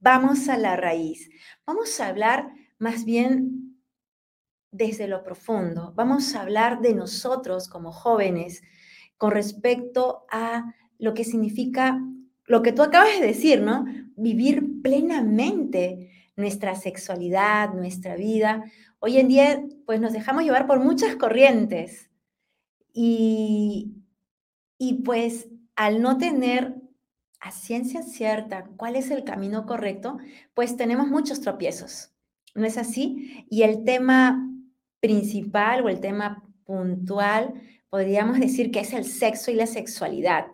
vamos a la raíz. Vamos a hablar más bien desde lo profundo. Vamos a hablar de nosotros como jóvenes con respecto a lo que significa lo que tú acabas de decir, ¿no? Vivir plenamente nuestra sexualidad, nuestra vida. Hoy en día, pues nos dejamos llevar por muchas corrientes y, y pues al no tener a ciencia cierta cuál es el camino correcto, pues tenemos muchos tropiezos. ¿No es así? Y el tema principal o el tema puntual, podríamos decir que es el sexo y la sexualidad.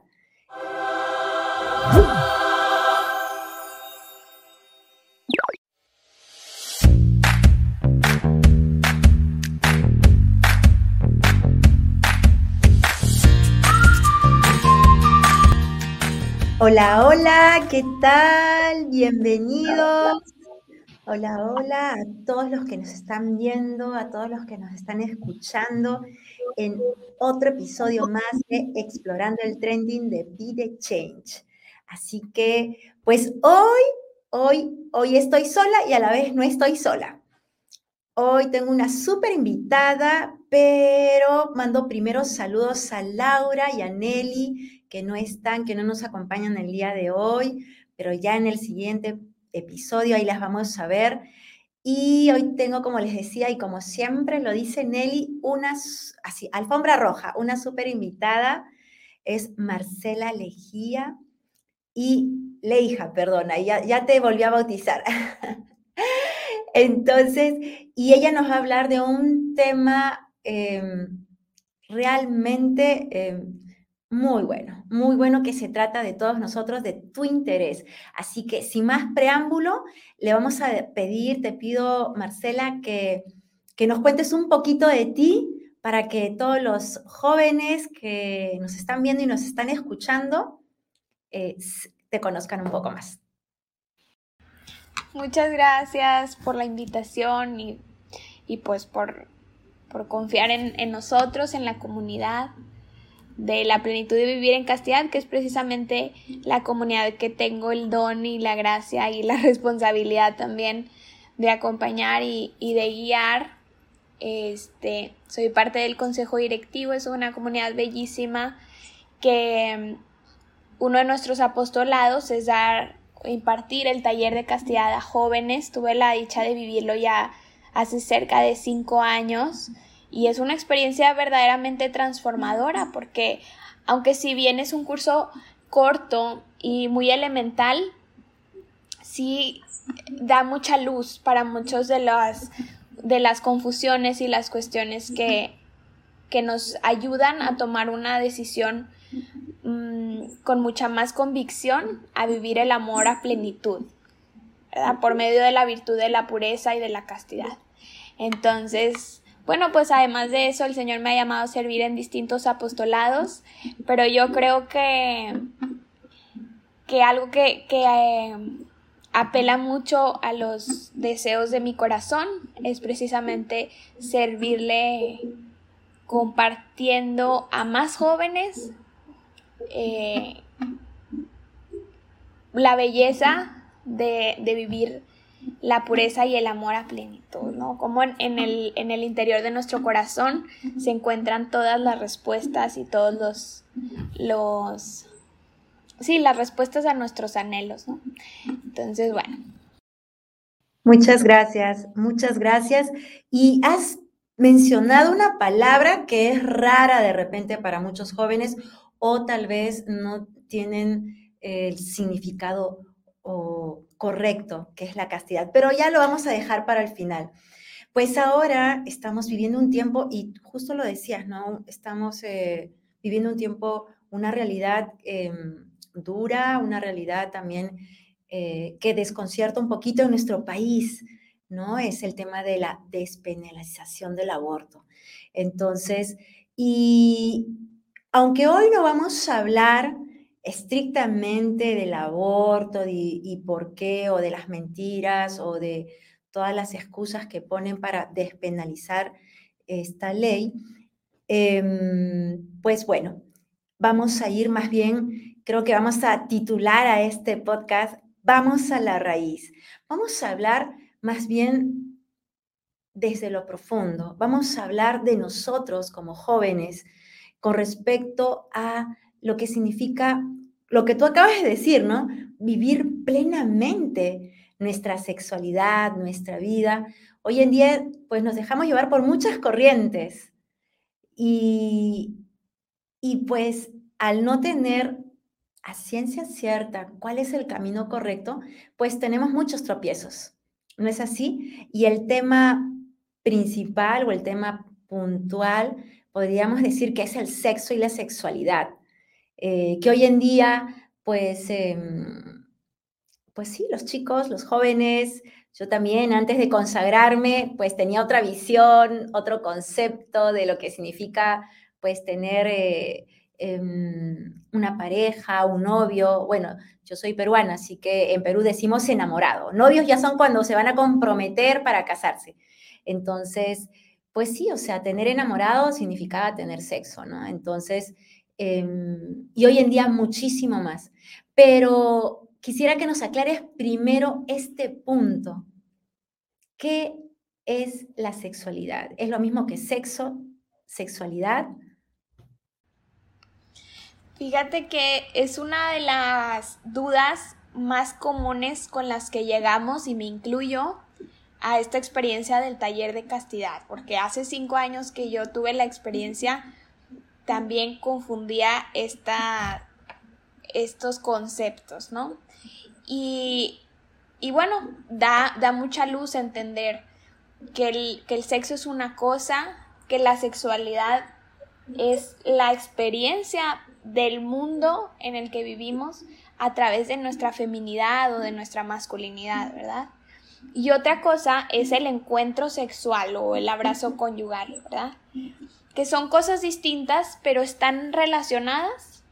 Hola, hola, ¿qué tal? Bienvenidos. Hola, hola a todos los que nos están viendo, a todos los que nos están escuchando en otro episodio más de Explorando el Trending de Be Change. Así que, pues hoy, hoy, hoy estoy sola y a la vez no estoy sola. Hoy tengo una súper invitada, pero mando primero saludos a Laura y a Nelly, que no están, que no nos acompañan el día de hoy, pero ya en el siguiente episodio ahí las vamos a ver. Y hoy tengo, como les decía, y como siempre lo dice Nelly, una, así, alfombra roja, una súper invitada, es Marcela Lejía y Leija, perdona, ya, ya te volví a bautizar. Entonces, y ella nos va a hablar de un tema em, realmente em, muy bueno, muy bueno que se trata de todos nosotros, de tu interés. Así que sin más preámbulo, le vamos a pedir, te pido, Marcela, que, que nos cuentes un poquito de ti para que todos los jóvenes que nos están viendo y nos están escuchando eh, te conozcan un poco más. Muchas gracias por la invitación y, pues por, confiar en, en, nosotros, en la comunidad de la plenitud de vivir en castidad, que es precisamente la comunidad que tengo el don y la gracia y la responsabilidad también de acompañar y, y de guiar. Este, soy parte del consejo directivo, es una comunidad bellísima que uno de nuestros apostolados es dar, impartir el taller de castidad a jóvenes. Tuve la dicha de vivirlo ya hace cerca de cinco años y es una experiencia verdaderamente transformadora porque aunque si bien es un curso corto y muy elemental, sí da mucha luz para muchos de las, de las confusiones y las cuestiones que, que nos ayudan a tomar una decisión Mm, con mucha más convicción a vivir el amor a plenitud, por medio de la virtud de la pureza y de la castidad. Entonces, bueno, pues además de eso, el Señor me ha llamado a servir en distintos apostolados, pero yo creo que, que algo que, eh, apela mucho a los deseos de mi corazón es precisamente servirle compartiendo a más jóvenes eh, la belleza de, vivir la pureza y el amor a plenitud, ¿no? Como en, el, en, el, interior de nuestro corazón se encuentran todas las respuestas y todos los, los, sí, las respuestas a nuestros anhelos, ¿no? Entonces, bueno. Muchas gracias, muchas gracias. Y has mencionado una palabra que es rara de repente para muchos jóvenes o tal vez no tienen el significado correcto, que es la castidad. Pero ya lo vamos a dejar para el final. Pues ahora estamos viviendo un tiempo, y justo lo decías, ¿no? Estamos eh, viviendo un tiempo, una realidad em, dura, una realidad también eh, que desconcierta un poquito en nuestro país, ¿no? Es el tema de la despenalización del aborto. Entonces, y aunque hoy no vamos a hablar estrictamente del aborto y, por qué, o de las mentiras, o de todas las excusas que ponen para despenalizar esta ley, em, pues bueno, vamos a ir más bien, creo que vamos a titular a este podcast vamos a la raíz. Vamos a hablar más bien desde lo profundo. Vamos a hablar de nosotros como jóvenes con respecto a lo que significa lo que tú acabas de decir, ¿no? Vivir plenamente nuestra sexualidad, nuestra vida. Hoy en día, pues nos dejamos llevar por muchas corrientes y, y pues al no tener a ciencia cierta cuál es el camino correcto, pues tenemos muchos tropiezos. ¿No es así? Y el tema principal o el tema puntual, podríamos decir que es el sexo y la sexualidad, eh, que hoy en día, pues, em, pues sí, los chicos, los jóvenes, yo también antes de consagrarme, pues tenía otra visión, otro concepto de lo que significa, pues, tener... Eh, Em, una pareja, un novio, bueno, yo soy peruana, así que en Perú decimos enamorado. Novios ya son cuando se van a comprometer para casarse. Entonces, pues sí, o sea, tener enamorado significaba tener sexo, ¿no? Entonces, em, y hoy en día muchísimo más. Pero quisiera que nos aclares primero este punto. ¿Qué es la sexualidad? ¿Es lo mismo que sexo, sexualidad? Fíjate que es una de las dudas más comunes con las que llegamos y me incluyo a esta experiencia del taller de castidad, porque hace cinco años que yo tuve la experiencia, también confundía esta, estos conceptos, ¿no? Y, y bueno, da, da, mucha luz entender que el, que el sexo es una cosa, que la sexualidad es la experiencia del mundo en el que vivimos a través de nuestra feminidad o de nuestra masculinidad, ¿verdad? Y otra cosa es el encuentro sexual o el abrazo conyugal, ¿verdad? Que son cosas distintas, pero están relacionadas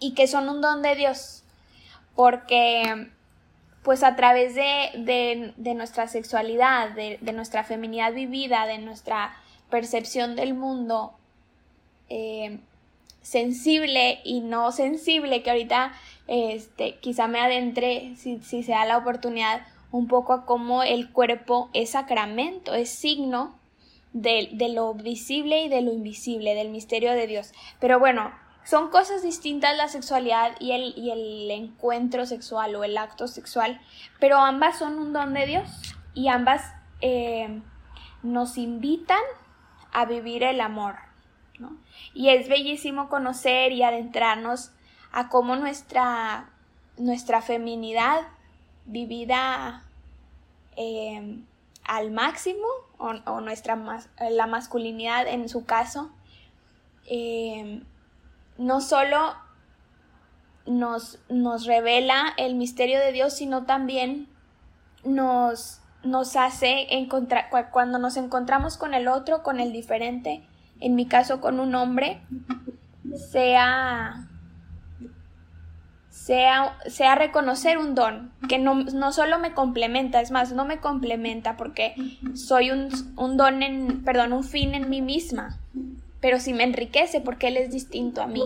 y que son un don de Dios. Porque, pues a través de, nuestra sexualidad, de, nuestra feminidad vivida, de nuestra percepción del mundo, eh, sensible y no sensible, que ahorita este, quizá me adentre, si, si se da la oportunidad, un poco a cómo el cuerpo es sacramento, es signo de, de, lo visible y de lo invisible, del misterio de Dios. Pero bueno, son cosas distintas la sexualidad y el, y el encuentro sexual o el acto sexual, pero ambas son un don de Dios y ambas eh, nos invitan a vivir el amor. Y es bellísimo conocer y adentrarnos a cómo nuestra, nuestra feminidad vivida em, al máximo, o, nuestra la masculinidad en su caso, em, no solo nos, nos, revela el misterio de Dios, sino también nos, nos hace encontrar, cuando nos encontramos con el otro, con el diferente, en mi caso con un hombre, sea, sea, sea reconocer un don, que no, no, solo me complementa, es más, no me complementa porque soy un, un don en, perdón, un fin en mí misma, pero sí me enriquece porque él es distinto a mí.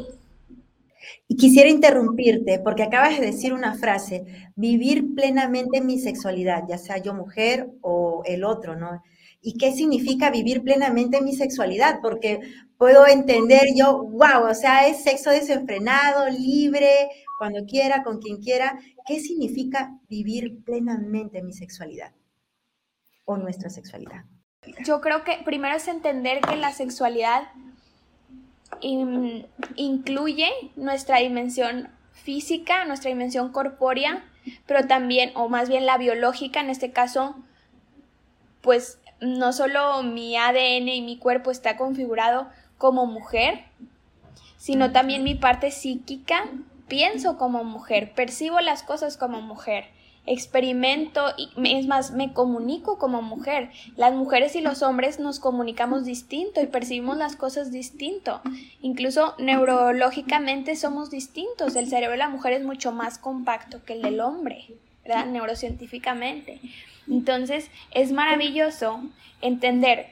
Y quisiera interrumpirte porque acabas de decir una frase, vivir plenamente mi sexualidad, ya sea yo mujer o el otro, ¿no? Y qué significa vivir plenamente mi sexualidad, porque puedo entender yo, wow, o sea, es sexo desenfrenado, libre, cuando quiera, con quien quiera. ¿Qué significa vivir plenamente mi sexualidad o nuestra sexualidad? Yo creo que primero es entender que la sexualidad incluye nuestra dimensión física, nuestra dimensión corpórea, pero también, o más bien la biológica, en este caso, pues no solo mi ADN y mi cuerpo está configurado como mujer, sino también mi parte psíquica, pienso como mujer, percibo las cosas como mujer, experimento y es más, me comunico como mujer. Las mujeres y los hombres nos comunicamos distinto y percibimos las cosas distinto. Incluso neurológicamente somos distintos. El cerebro de la mujer es mucho más compacto que el del hombre, ¿verdad? Neurocientíficamente. Entonces es maravilloso entender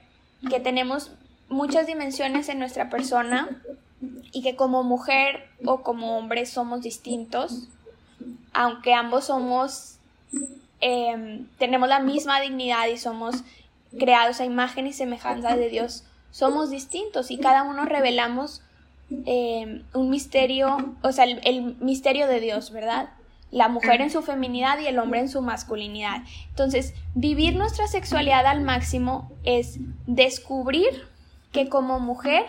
que tenemos muchas dimensiones en nuestra persona y que como mujer o como hombre somos distintos aunque ambos somos, em, tenemos la misma dignidad y somos creados a imagen y semejanza de Dios, somos distintos y cada uno revelamos em, un misterio, o sea, el, misterio de Dios, ¿verdad? La mujer en su feminidad y el hombre en su masculinidad. Entonces, vivir nuestra sexualidad al máximo es descubrir que como mujer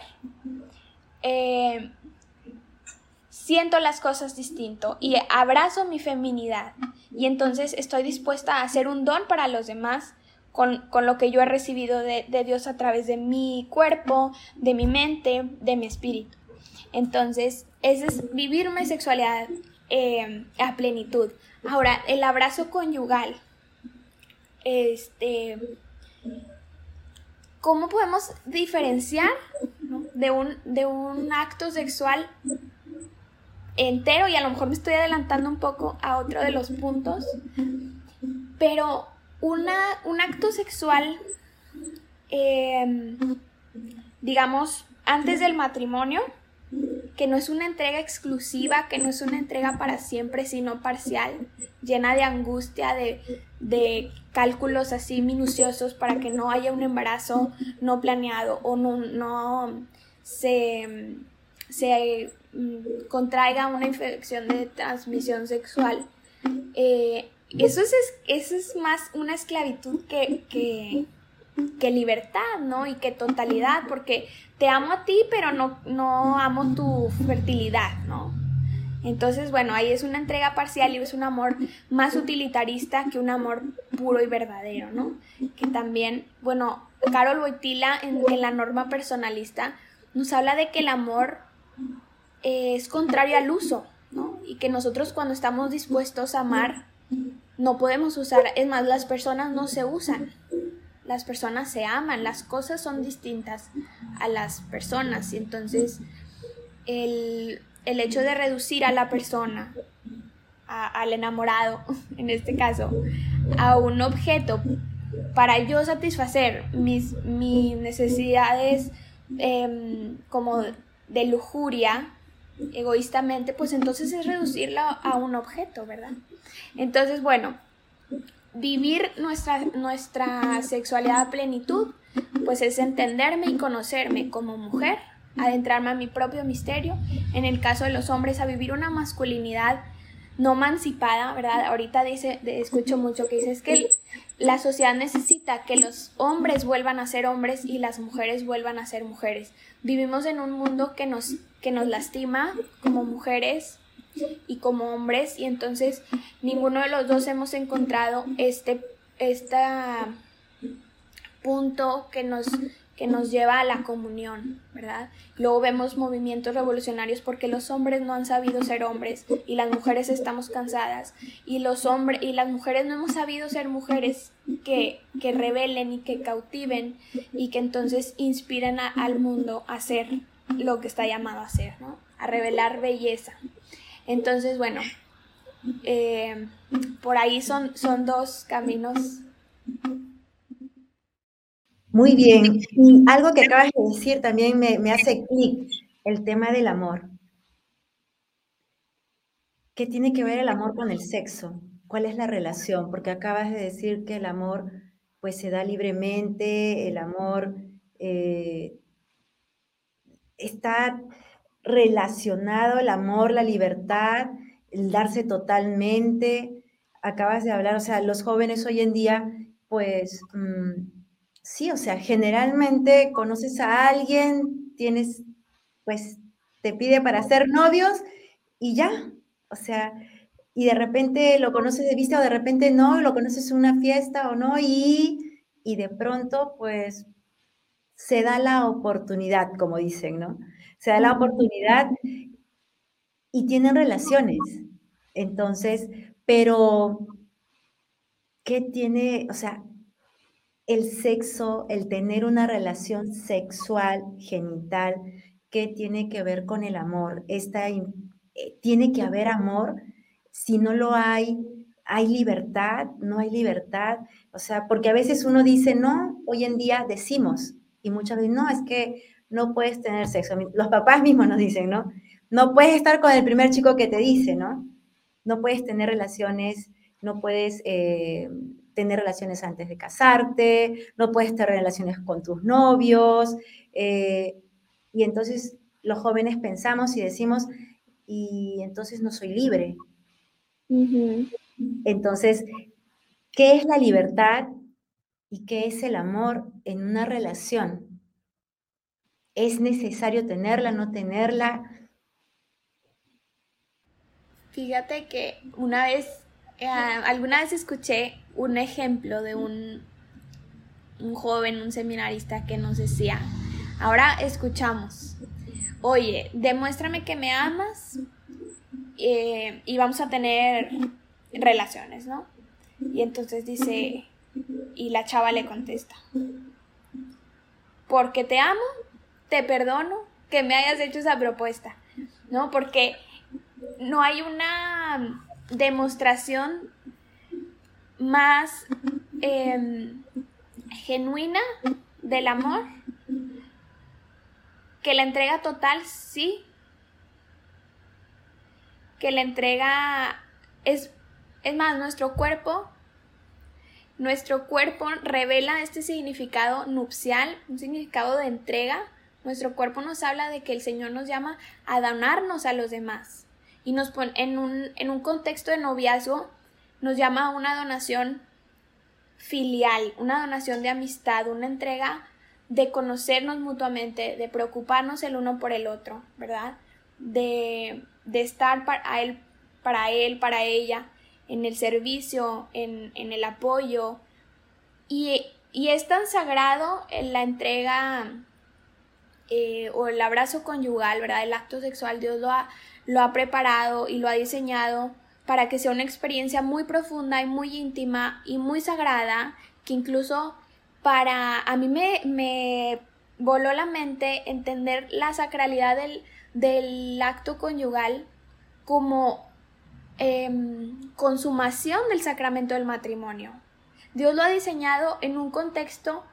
eh, siento las cosas distinto y abrazo mi feminidad y entonces estoy dispuesta a hacer un don para los demás con, lo que yo he recibido de, Dios a través de mi cuerpo, de mi mente, de mi espíritu. Entonces, ese es vivir mi sexualidad eh, a plenitud. Ahora, el abrazo conyugal. Este. ¿Cómo podemos diferenciar de, un, de un acto sexual entero? Y a lo mejor me estoy adelantando un poco a otro de los puntos. Pero una, un acto sexual, em, digamos, antes del matrimonio, que no es una entrega exclusiva, que no es una entrega para siempre, sino parcial, llena de angustia, de, cálculos así minuciosos para que no haya un embarazo no planeado o no, no se, se mm, contraiga una infección de transmisión sexual. Eh, eso es, eso es más una esclavitud que, que, que, libertad, ¿no? Y que totalidad, porque te amo a ti, pero no, no amo tu fertilidad, ¿no? Entonces, bueno, ahí es una entrega parcial y es un amor más utilitarista que un amor puro y verdadero, ¿no? Que también, bueno, Carol Boitila en, en la norma personalista nos habla de que el amor es contrario al uso, ¿no? Y que nosotros cuando estamos dispuestos a amar no podemos usar, es más, las personas no se usan, las personas se aman, las cosas son distintas a las personas y entonces el, hecho de reducir a la persona, al enamorado en este caso, a un objeto para yo satisfacer mis, mis necesidades em, como de lujuria, egoístamente, pues entonces es reducirla a un objeto, ¿verdad? Entonces, bueno, vivir nuestra, nuestra sexualidad a plenitud, pues es entenderme y conocerme como mujer, adentrarme a mi propio misterio, en el caso de los hombres, a vivir una masculinidad no emancipada, ¿verdad? Ahorita dice, escucho mucho que dice, es que la sociedad necesita que los hombres vuelvan a ser hombres y las mujeres vuelvan a ser mujeres. Vivimos en un mundo que nos, que nos lastima como mujeres y como hombres y entonces ninguno de los dos hemos encontrado este, punto que nos, que nos lleva a la comunión, ¿verdad? Luego vemos movimientos revolucionarios porque los hombres no han sabido ser hombres y las mujeres estamos cansadas y los hombres y las mujeres no hemos sabido ser mujeres que, que rebelen y que cautiven y que entonces inspiren al mundo a ser lo que está llamado a ser, ¿no? A revelar belleza. Entonces, bueno, eh, por ahí son, son dos caminos. Muy bien. Y algo que acabas de decir también me, me hace clic, el tema del amor. ¿Qué tiene que ver el amor con el sexo? ¿Cuál es la relación? Porque acabas de decir que el amor pues se da libremente, el amor eh, está relacionado el amor, la libertad, el darse totalmente. Acabas de hablar, o sea, los jóvenes hoy en día, pues mm, sí, o sea, generalmente conoces a alguien, tienes, pues te pide para ser novios y ya, o sea, y de repente lo conoces de vista o de repente no, lo conoces en una fiesta o no, y, y de pronto, pues se da la oportunidad, como dicen, ¿no? Se da la oportunidad y tienen relaciones. Entonces, pero, ¿qué tiene, o sea, el sexo, el tener una relación sexual, genital, qué tiene que ver con el amor? Esta, eh, tiene que haber amor. Si no lo hay, hay libertad, no hay libertad. O sea, porque a veces uno dice, no, hoy en día decimos, y muchas veces, no, es que no puedes tener sexo. Los papás mismos nos dicen, ¿no? No puedes estar con el primer chico que te dice, ¿no? no puedes tener relaciones, no puedes eh, tener relaciones antes de casarte, no puedes tener relaciones con tus novios. Eh, y entonces los jóvenes pensamos y decimos, y entonces no soy libre. Entonces, ¿qué es la libertad y qué es el amor en una relación? ¿Es necesario tenerla, no tenerla? Fíjate que una vez, eh, alguna vez escuché un ejemplo de un, un joven, un seminarista que nos decía, ahora escuchamos, oye, demuéstrame que me amas eh, y vamos a tener relaciones, ¿no? Y entonces dice, y la chava le contesta, porque te amo, te perdono que me hayas hecho esa propuesta, ¿no? Porque no hay una demostración más em, genuina del amor que la entrega total, sí. Que la entrega es, es más, nuestro cuerpo, nuestro cuerpo revela este significado nupcial, un significado de entrega. Nuestro cuerpo nos habla de que el Señor nos llama a donarnos a los demás. Y nos pone en un, en un contexto de noviazgo, nos llama a una donación filial, una donación de amistad, una entrega de conocernos mutuamente, de preocuparnos el uno por el otro, ¿verdad? De, estar para él, para él, para ella, en el servicio, en, el apoyo. Y, es tan sagrado la entrega eh, o el abrazo conyugal, ¿verdad? El acto sexual, Dios lo ha, lo ha preparado y lo ha diseñado para que sea una experiencia muy profunda y muy íntima y muy sagrada, que incluso para, a mí me, voló la mente entender la sacralidad del, acto conyugal como em, consumación del sacramento del matrimonio. Dios lo ha diseñado en un contexto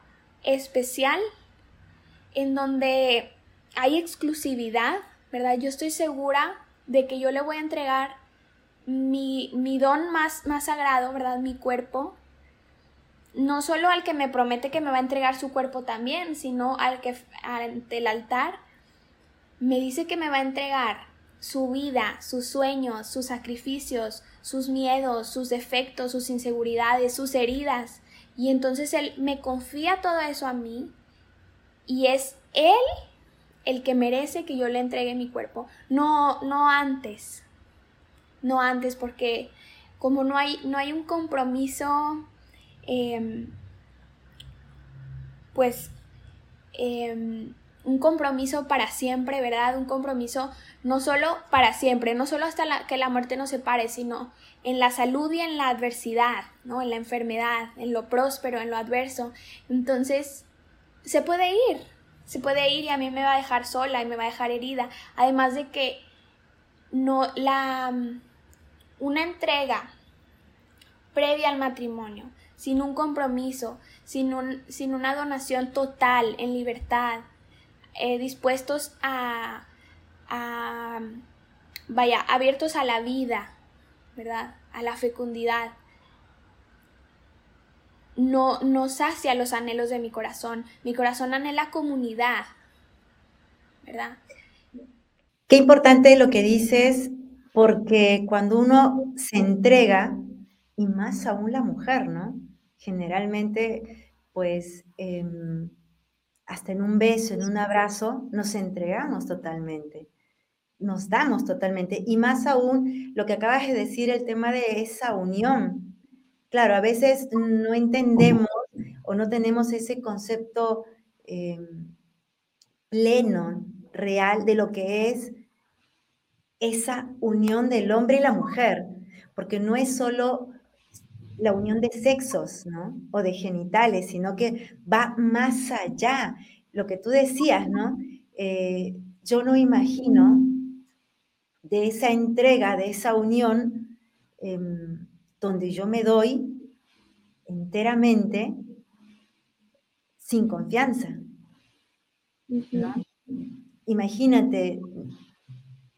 especial en donde hay exclusividad, ¿verdad? Yo estoy segura de que yo le voy a entregar mi, mi don más, más sagrado, ¿verdad? Mi cuerpo, no solo al que me promete que me va a entregar su cuerpo también, sino al que ante el altar me dice que me va a entregar su vida, sus sueños, sus sacrificios, sus miedos, sus defectos, sus inseguridades, sus heridas. Y entonces Él me confía todo eso a mí y es Él el que merece que yo le entregue mi cuerpo, no, no antes, no antes porque como no hay, no hay un compromiso Em, pues em, un compromiso para siempre, ¿verdad? Un compromiso no solo para siempre, no solo hasta que la muerte nos separe, sino en la salud y en la adversidad, ¿no? En la enfermedad, en lo próspero, en lo adverso. Entonces, se puede ir, se puede ir y a mí me va a dejar sola y me va a dejar herida. Además de que no la una entrega previa al matrimonio sin un compromiso, sin, sin una donación total, en libertad, eh, dispuestos a, vaya, abiertos a la vida, ¿verdad? A la fecundidad. No, no sacia los anhelos de mi corazón. Mi corazón anhela comunidad, ¿verdad? Qué importante lo que dices, porque cuando uno se entrega, y más aún la mujer, ¿no? generalmente, pues, em, hasta en un beso, en un abrazo, nos entregamos totalmente, nos damos totalmente. Y más aún lo que acabas de decir, el tema de esa unión. Claro, a veces no entendemos o no tenemos ese concepto em, pleno, real, de lo que es esa unión del hombre y la mujer, porque no es solo la unión de sexos, ¿no? O de genitales, sino que va más allá. Lo que tú decías, ¿no? Eh, yo no imagino de esa entrega, de esa unión, em, donde yo me doy enteramente sin confianza. Imagínate,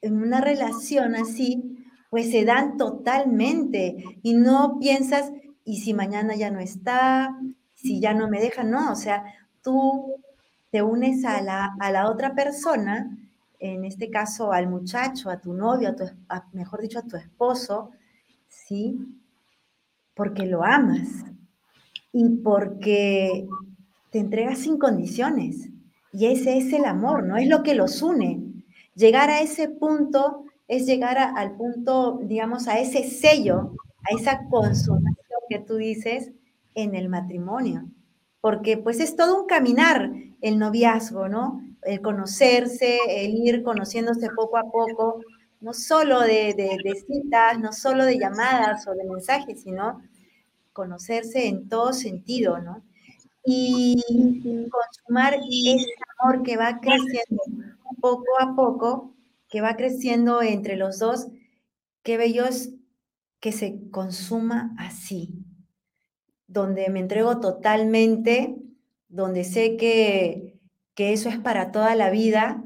en una relación así, pues se dan totalmente y no piensas, ¿y si mañana ya no está? Si ya no me deja, no, o sea, tú te unes a la, a la otra persona, en este caso al muchacho, a tu novio, a tu, mejor dicho, a tu esposo, ¿sí? Porque lo amas y porque te entregas sin condiciones. Y ese es el amor, ¿no? Es lo que los une. Llegar a ese punto es llegar al punto, digamos, a ese sello, a esa consumación que tú dices en el matrimonio. Porque pues es todo un caminar el noviazgo, ¿no? El conocerse, el ir conociéndose poco a poco, no solo de, de citas, no solo de llamadas o de mensajes, sino conocerse en todo sentido, ¿no? Y consumar ese amor que va creciendo poco a poco que va creciendo entre los dos, qué bello es que se consuma así, donde me entrego totalmente, donde sé que, que eso es para toda la vida.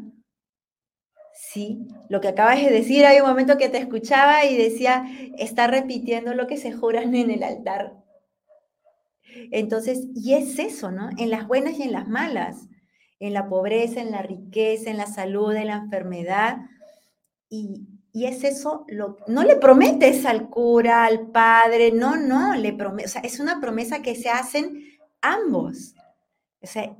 Sí, lo que acabas de decir, hay un momento que te escuchaba y decía, está repitiendo lo que se juran en el altar. Entonces, y es eso, ¿no? En las buenas y en las malas, en la pobreza, en la riqueza, en la salud, en la enfermedad, y, es eso, lo, no le prometes al cura, al padre, no, no, le prometes, o sea, es una promesa que se hacen ambos. O sea,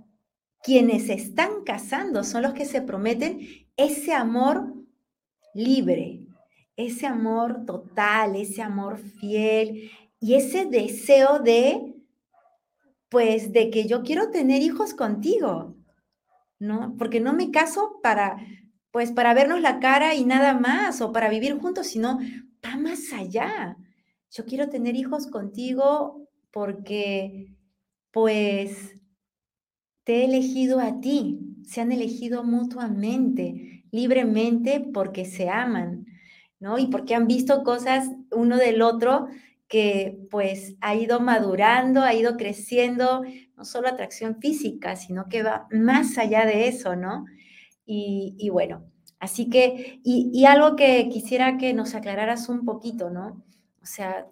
quienes están casando son los que se prometen ese amor libre, ese amor total, ese amor fiel y ese deseo de, pues, de que yo quiero tener hijos contigo, ¿no? Porque no me caso para pues para vernos la cara y nada más, o para vivir juntos, sino va más allá. Yo quiero tener hijos contigo porque, pues, te he elegido a ti, se han elegido mutuamente, libremente, porque se aman, ¿no? Y porque han visto cosas uno del otro que pues ha ido madurando, ha ido creciendo, no solo atracción física, sino que va más allá de eso, ¿no? Y, bueno, así que, y, algo que quisiera que nos aclararas un poquito, ¿no? O sea,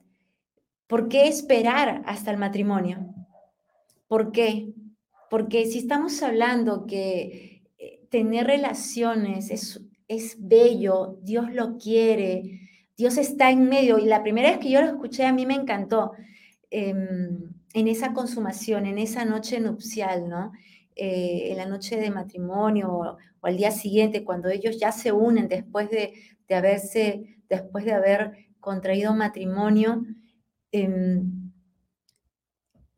¿por qué esperar hasta el matrimonio? ¿Por qué? Porque si estamos hablando que eh, tener relaciones es, es bello, Dios lo quiere, Dios está en medio, y la primera vez que yo lo escuché a mí me encantó, em, en esa consumación, en esa noche nupcial, ¿no? Eh, en la noche de matrimonio o, al día siguiente, cuando ellos ya se unen después de, haberse, después de haber contraído matrimonio, em,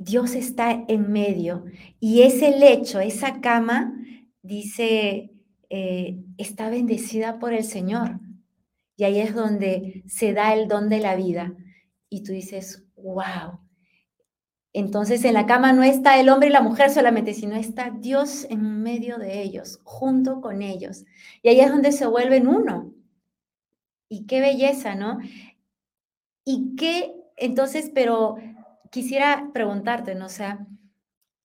Dios está en medio. Y ese lecho, esa cama, dice, eh, está bendecida por el Señor. Y ahí es donde se da el don de la vida. Y tú dices, wow, entonces en la cama no está el hombre y la mujer solamente, sino está Dios en medio de ellos, junto con ellos. Y ahí es donde se vuelven uno. Y qué belleza, ¿no? Y qué, entonces, pero quisiera preguntarte, ¿no? O sea,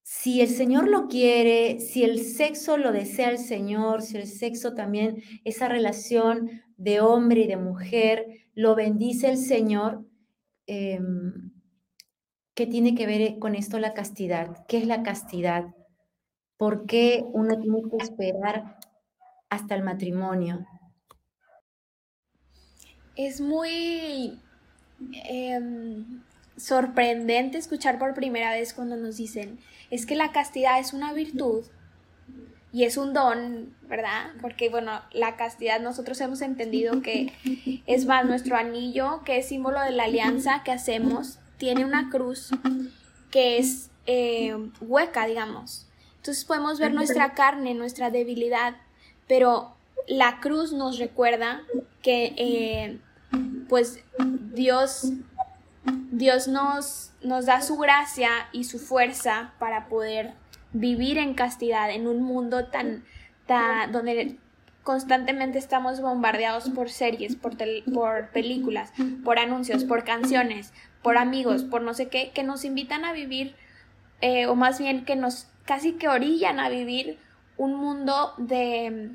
si el Señor lo quiere, si el sexo lo desea el Señor, si el sexo también, esa relación de hombre y de mujer, lo bendice el Señor, eh, ¿Qué tiene que ver con esto la castidad? ¿Qué es la castidad? ¿Por qué uno tiene que esperar hasta el matrimonio? Es muy em, sorprendente escuchar por primera vez cuando nos dicen, es que la castidad es una virtud y es un don, ¿verdad? Porque, bueno, la castidad nosotros hemos entendido que es más nuestro anillo, que es símbolo de la alianza que hacemos tiene una cruz que es eh, hueca, digamos. Entonces podemos ver nuestra carne, nuestra debilidad, pero la cruz nos recuerda que eh, pues Dios, Dios nos, nos da su gracia y su fuerza para poder vivir en castidad en un mundo tan, tan donde constantemente estamos bombardeados por series, por, por películas, por anuncios, por canciones, por amigos, por no sé qué, que nos invitan a vivir, eh, o más bien que nos casi que orillan a vivir un mundo de,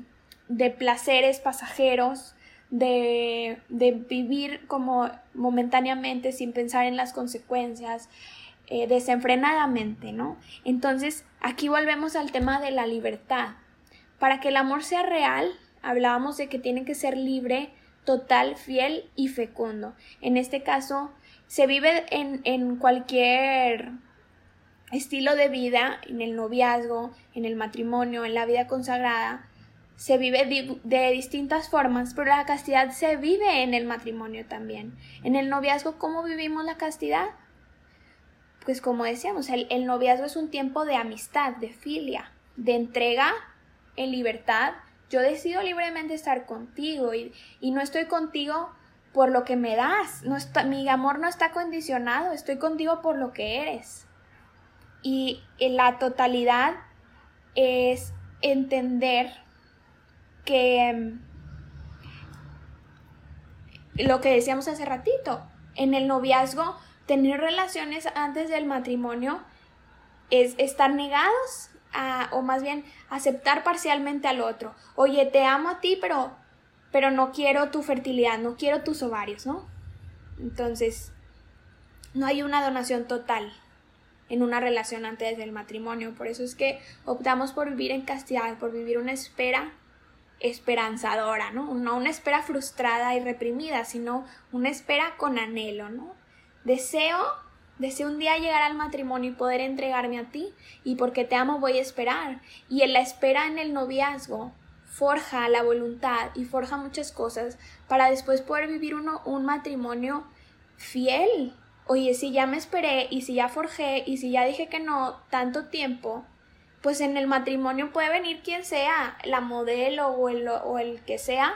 de placeres pasajeros, de, de vivir como momentáneamente sin pensar en las consecuencias, eh, desenfrenadamente, ¿no? Entonces, aquí volvemos al tema de la libertad. Para que el amor sea real, hablábamos de que tiene que ser libre, total, fiel y fecundo. En este caso, se vive en, en cualquier estilo de vida, en el noviazgo, en el matrimonio, en la vida consagrada, se vive de distintas formas, pero la castidad se vive en el matrimonio también. En el noviazgo, ¿cómo vivimos la castidad? Pues como decíamos, el, el noviazgo es un tiempo de amistad, de filia, de entrega en libertad. Yo decido libremente estar contigo y, y no estoy contigo por lo que me das. No está, mi amor no está condicionado, estoy contigo por lo que eres. Y la totalidad es entender que mm, lo que decíamos hace ratito, en el noviazgo, tener relaciones antes del matrimonio es estar negados a, o más bien aceptar parcialmente al otro. Oye, te amo a ti, pero, pero no quiero tu fertilidad, no quiero tus ovarios, ¿no? Entonces, no hay una donación total en una relación antes del matrimonio. Por eso es que optamos por vivir en castidad, por vivir una espera esperanzadora, ¿no? No una espera frustrada y reprimida, sino una espera con anhelo, ¿no? Deseo, deseo un día llegar al matrimonio y poder entregarme a ti, y porque te amo voy a esperar. Y en la espera en el noviazgo forja la voluntad y forja muchas cosas para después poder vivir uno, un matrimonio fiel, oye, si ya me esperé y si ya forjé y si ya dije que no tanto tiempo, pues en el matrimonio puede venir quien sea, la modelo o el, o el que sea,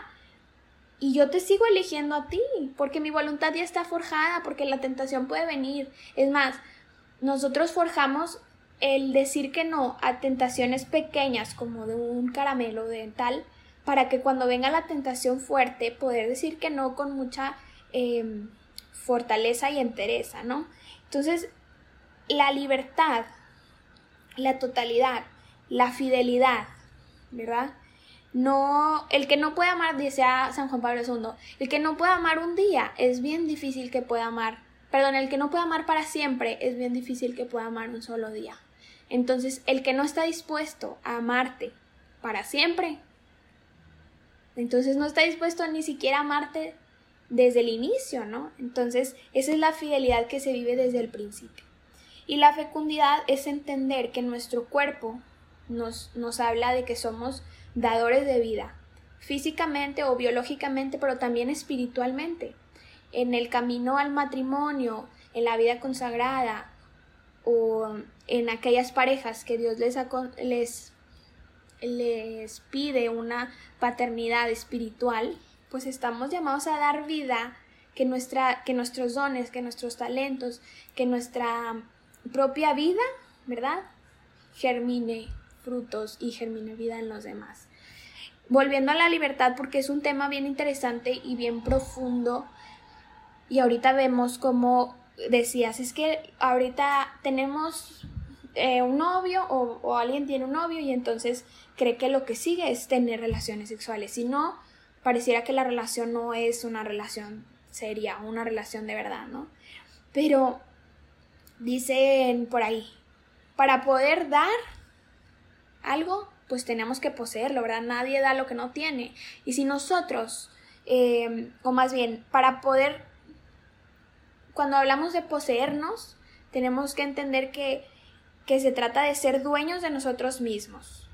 y yo te sigo eligiendo a ti, porque mi voluntad ya está forjada, porque la tentación puede venir. Es más, nosotros forjamos el decir que no a tentaciones pequeñas como de un caramelo de tal, para que cuando venga la tentación fuerte poder decir que no con mucha em, fortaleza y entereza, ¿no? Entonces, la libertad, la totalidad, la fidelidad, ¿verdad? No, el que no puede amar, dice San Juan Pablo II, el que no puede amar un día es bien difícil que pueda amar, perdón, el que no puede amar para siempre es bien difícil que pueda amar un solo día. Entonces, el que no está dispuesto a amarte para siempre, entonces no está dispuesto ni siquiera a amarte desde el inicio, ¿no? Entonces, esa es la fidelidad que se vive desde el principio. Y la fecundidad es entender que nuestro cuerpo nos, nos habla de que somos dadores de vida, físicamente o biológicamente, pero también espiritualmente. En el camino al matrimonio, en la vida consagrada o en aquellas parejas que Dios les, les, les pide una paternidad espiritual, pues estamos llamados a dar vida, que, nuestra, que nuestros dones, que nuestros talentos, que nuestra propia vida, ¿verdad? Germine frutos y germine vida en los demás. Volviendo a la libertad, porque es un tema bien interesante y bien profundo, y ahorita vemos como decías, es que ahorita tenemos eh, un novio o, o, alguien tiene un novio y entonces cree que lo que sigue es tener relaciones sexuales. Si no, pareciera que la relación no es una relación seria, una relación de verdad, ¿no? Pero dicen por ahí, para poder dar algo, pues tenemos que poseerlo, ¿verdad? Nadie da lo que no tiene. Y si nosotros, em, o más bien, para poder, cuando hablamos de poseernos, tenemos que entender que, que se trata de ser dueños de nosotros mismos.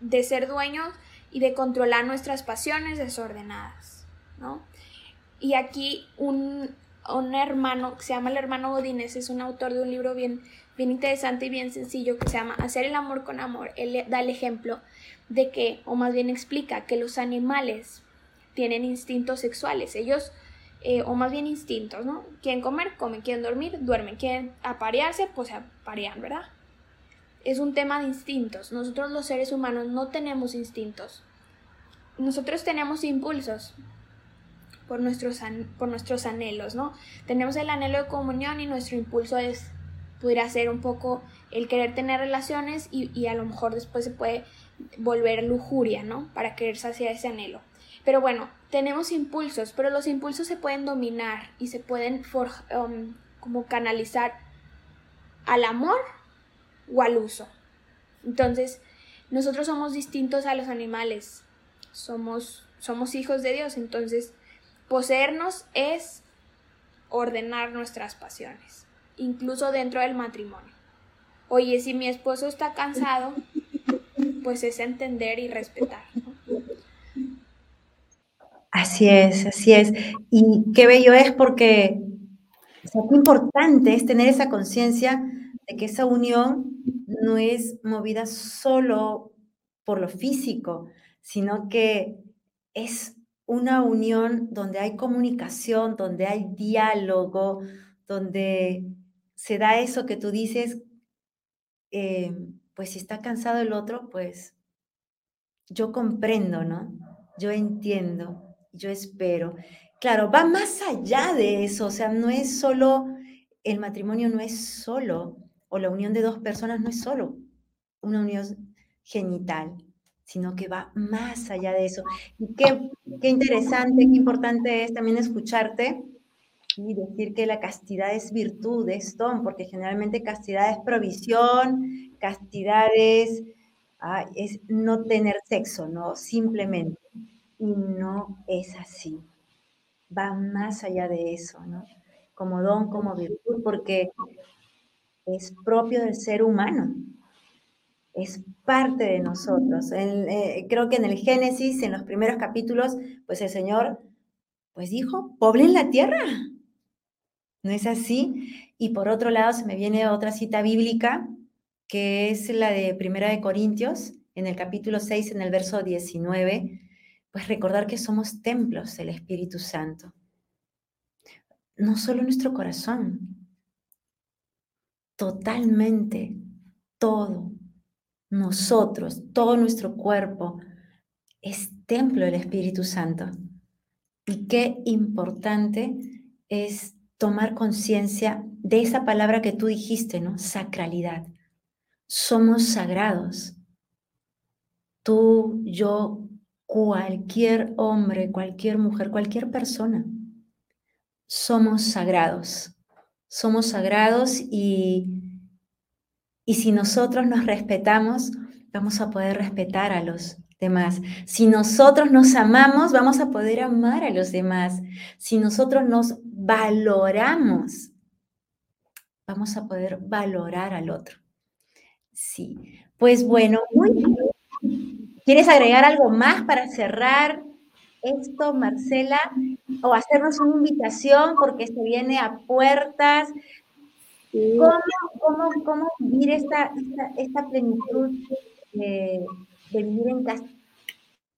De ser dueños y de controlar nuestras pasiones desordenadas, ¿no? Y aquí un, un hermano que se llama el hermano Godínez, es un autor de un libro bien, bien interesante y bien sencillo que se llama Hacer el amor con amor. Él da el ejemplo de que, o más bien explica que los animales tienen instintos sexuales. Ellos, eh, o más bien instintos, ¿no? Quieren comer, comen, quieren dormir, duermen, quieren aparearse, pues aparean, ¿verdad? es un tema de instintos. Nosotros los seres humanos no tenemos instintos. Nosotros tenemos impulsos por nuestros, por nuestros anhelos, ¿no? Tenemos el anhelo de comunión y nuestro impulso es, pudiera ser un poco el querer tener relaciones y, y a lo mejor después se puede volver lujuria, ¿no? Para querer saciar ese anhelo. Pero bueno, tenemos impulsos, pero los impulsos se pueden dominar y se pueden um, como canalizar al amor o al uso. Entonces, nosotros somos distintos a los animales, somos, somos hijos de Dios, entonces poseernos es ordenar nuestras pasiones, incluso dentro del matrimonio. Oye, si mi esposo está cansado, pues es entender y respetar. Así es, así es. Y qué bello es porque qué importante es tener esa conciencia de que esa unión no es movida solo por lo físico, sino que es una unión donde hay comunicación, donde hay diálogo, donde se da eso que tú dices, eh, pues si está cansado el otro, pues yo comprendo, ¿no? Yo entiendo, yo espero. Claro, va más allá de eso, o sea, no es solo, el matrimonio no es solo, o la unión de dos personas no es solo una unión genital, sino que va más allá de eso. Y qué, qué interesante, qué importante es también escucharte y decir que la castidad es virtud, es don, porque generalmente castidad es provisión, castidad es, ah, es no tener sexo, ¿no? Simplemente. Y no es así. Va más allá de eso, ¿no? Como don, como virtud, porque es propio del ser humano, es parte de nosotros. Eh, creo que en el Génesis, en los primeros capítulos, pues el Señor, pues dijo, poblen la tierra. ¿No es así? Y por otro lado, se me viene otra cita bíblica, que es la de Primera de Corintios, en el capítulo 6, en el verso 19, pues recordar que somos templos del Espíritu Santo. No solo nuestro corazón, totalmente todo, nosotros, todo nuestro cuerpo, es templo del Espíritu Santo. Y qué importante es tomar conciencia de esa palabra que tú dijiste, ¿no? Sacralidad. Somos sagrados. Tú, yo, cualquier hombre, cualquier mujer, cualquier persona. Somos sagrados somos sagrados y, y si nosotros nos respetamos, vamos a poder respetar a los demás. Si nosotros nos amamos, vamos a poder amar a los demás. Si nosotros nos valoramos, vamos a poder valorar al otro. Sí, pues bueno, ¿Quieres agregar algo más para cerrar esto, Marcela? o hacernos una invitación porque se viene a puertas. ¿Cómo, cómo, vivir esta, esta, plenitud de, vivir en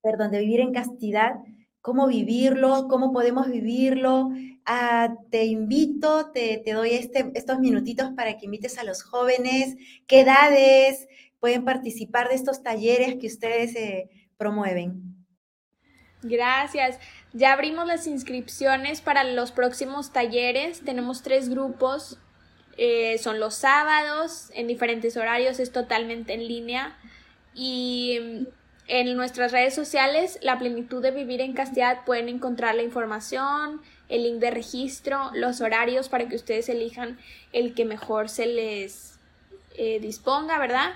perdón, de vivir en castidad? ¿Cómo vivirlo? ¿Cómo podemos vivirlo? Ah, te invito, te, te doy este, estos minutitos para que invites a los jóvenes. ¿Qué edades pueden participar de estos talleres que ustedes eh, promueven? Gracias. Ya abrimos las inscripciones para los próximos talleres. Tenemos tres grupos. Eh, son los sábados, en diferentes horarios, es totalmente en línea. Y mm, en nuestras redes sociales, La Plenitud de Vivir en Castidad, pueden encontrar la información, el link de registro, los horarios para que ustedes elijan el que mejor se les eh, disponga, ¿verdad?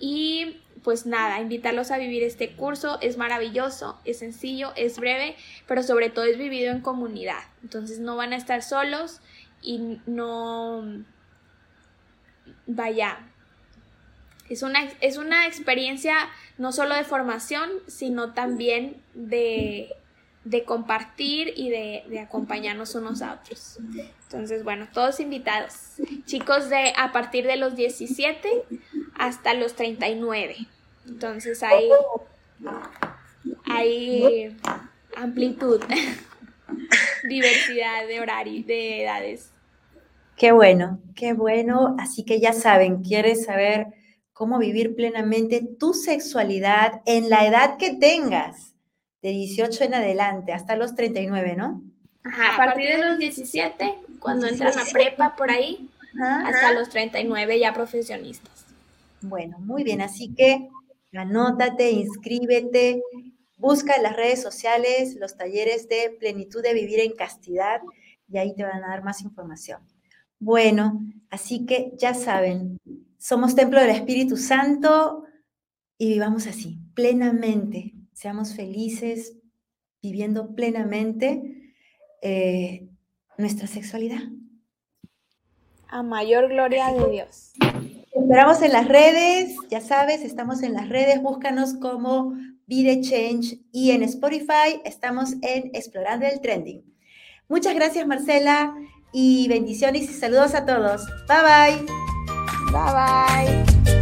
Y pues nada, invitarlos a vivir este curso. Es maravilloso, es sencillo, es breve, pero sobre todo es vivido en comunidad. Entonces no van a estar solos y no... Vaya, es una, es una experiencia no solo de formación, sino también de, de compartir y de, de, acompañarnos unos a otros. Entonces, bueno, todos invitados. Chicos de a partir de los 17 hasta los 39. Entonces hay, hay amplitud, diversidad de horarios, de edades. Qué bueno, qué bueno. Así que ya saben, quieres saber cómo vivir plenamente tu sexualidad en la edad que tengas, de 18 en adelante, hasta los 39, ¿no? Ajá, a partir de los 17, cuando entran a prepa por ahí, hasta los 39 ya profesionistas. Bueno, muy bien, así que anótate, inscríbete Busca en las redes sociales los talleres de plenitud de vivir en castidad y ahí te van a dar más información. Bueno, así que ya saben, somos templo del Espíritu Santo y vivamos así, plenamente. Seamos felices, viviendo plenamente eh, nuestra sexualidad. A mayor gloria de Dios. Esperamos en las redes, ya sabes, estamos en las redes, búscanos como Vide Change y en Spotify estamos en Explorando el Trending. Muchas gracias Marcela y bendiciones y saludos a todos. Bye bye. Bye bye.